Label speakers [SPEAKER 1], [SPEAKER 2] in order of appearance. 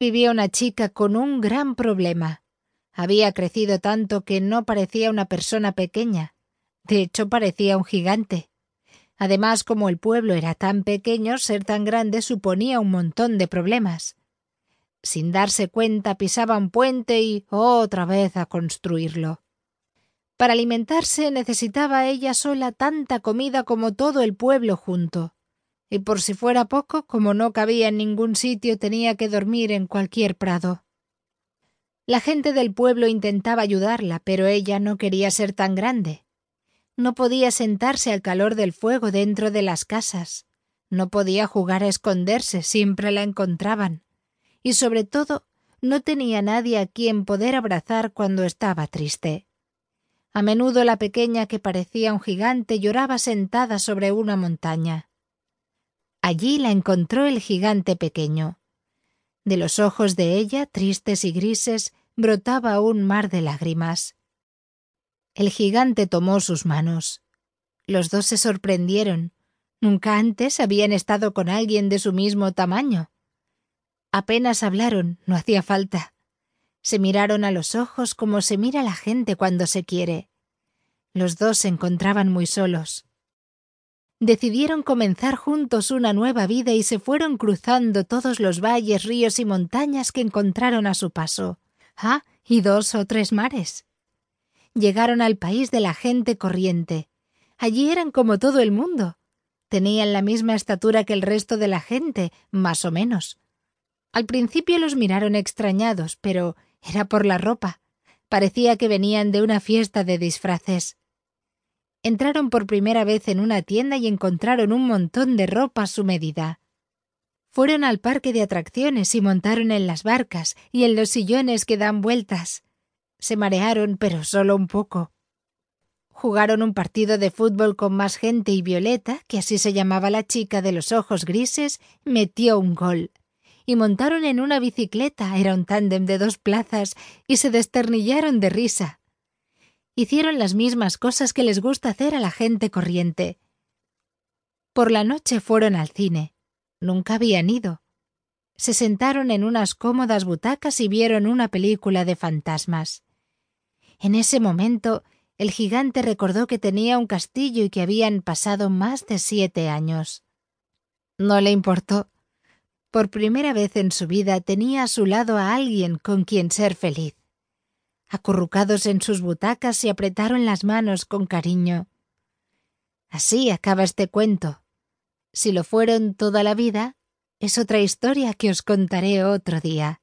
[SPEAKER 1] vivía una chica con un gran problema. Había crecido tanto que no parecía una persona pequeña. De hecho, parecía un gigante. Además, como el pueblo era tan pequeño, ser tan grande suponía un montón de problemas. Sin darse cuenta, pisaba un puente y otra vez a construirlo. Para alimentarse necesitaba ella sola tanta comida como todo el pueblo junto. Y por si fuera poco, como no cabía en ningún sitio, tenía que dormir en cualquier prado. La gente del pueblo intentaba ayudarla, pero ella no quería ser tan grande. No podía sentarse al calor del fuego dentro de las casas. No podía jugar a esconderse, siempre la encontraban. Y sobre todo, no tenía nadie a quien poder abrazar cuando estaba triste. A menudo la pequeña que parecía un gigante lloraba sentada sobre una montaña. Allí la encontró el gigante pequeño. De los ojos de ella, tristes y grises, brotaba un mar de lágrimas. El gigante tomó sus manos. Los dos se sorprendieron. Nunca antes habían estado con alguien de su mismo tamaño. Apenas hablaron, no hacía falta. Se miraron a los ojos como se mira la gente cuando se quiere. Los dos se encontraban muy solos. Decidieron comenzar juntos una nueva vida y se fueron cruzando todos los valles, ríos y montañas que encontraron a su paso. Ah, y dos o tres mares. Llegaron al país de la gente corriente. Allí eran como todo el mundo. Tenían la misma estatura que el resto de la gente, más o menos. Al principio los miraron extrañados, pero era por la ropa. Parecía que venían de una fiesta de disfraces. Entraron por primera vez en una tienda y encontraron un montón de ropa a su medida. Fueron al parque de atracciones y montaron en las barcas y en los sillones que dan vueltas. Se marearon, pero solo un poco. Jugaron un partido de fútbol con más gente y Violeta, que así se llamaba la chica de los ojos grises, metió un gol y montaron en una bicicleta, era un tándem de dos plazas, y se desternillaron de risa. Hicieron las mismas cosas que les gusta hacer a la gente corriente. Por la noche fueron al cine. Nunca habían ido. Se sentaron en unas cómodas butacas y vieron una película de fantasmas. En ese momento, el gigante recordó que tenía un castillo y que habían pasado más de siete años. No le importó. Por primera vez en su vida tenía a su lado a alguien con quien ser feliz. Acurrucados en sus butacas se apretaron las manos con cariño. Así acaba este cuento. Si lo fueron toda la vida, es otra historia que os contaré otro día.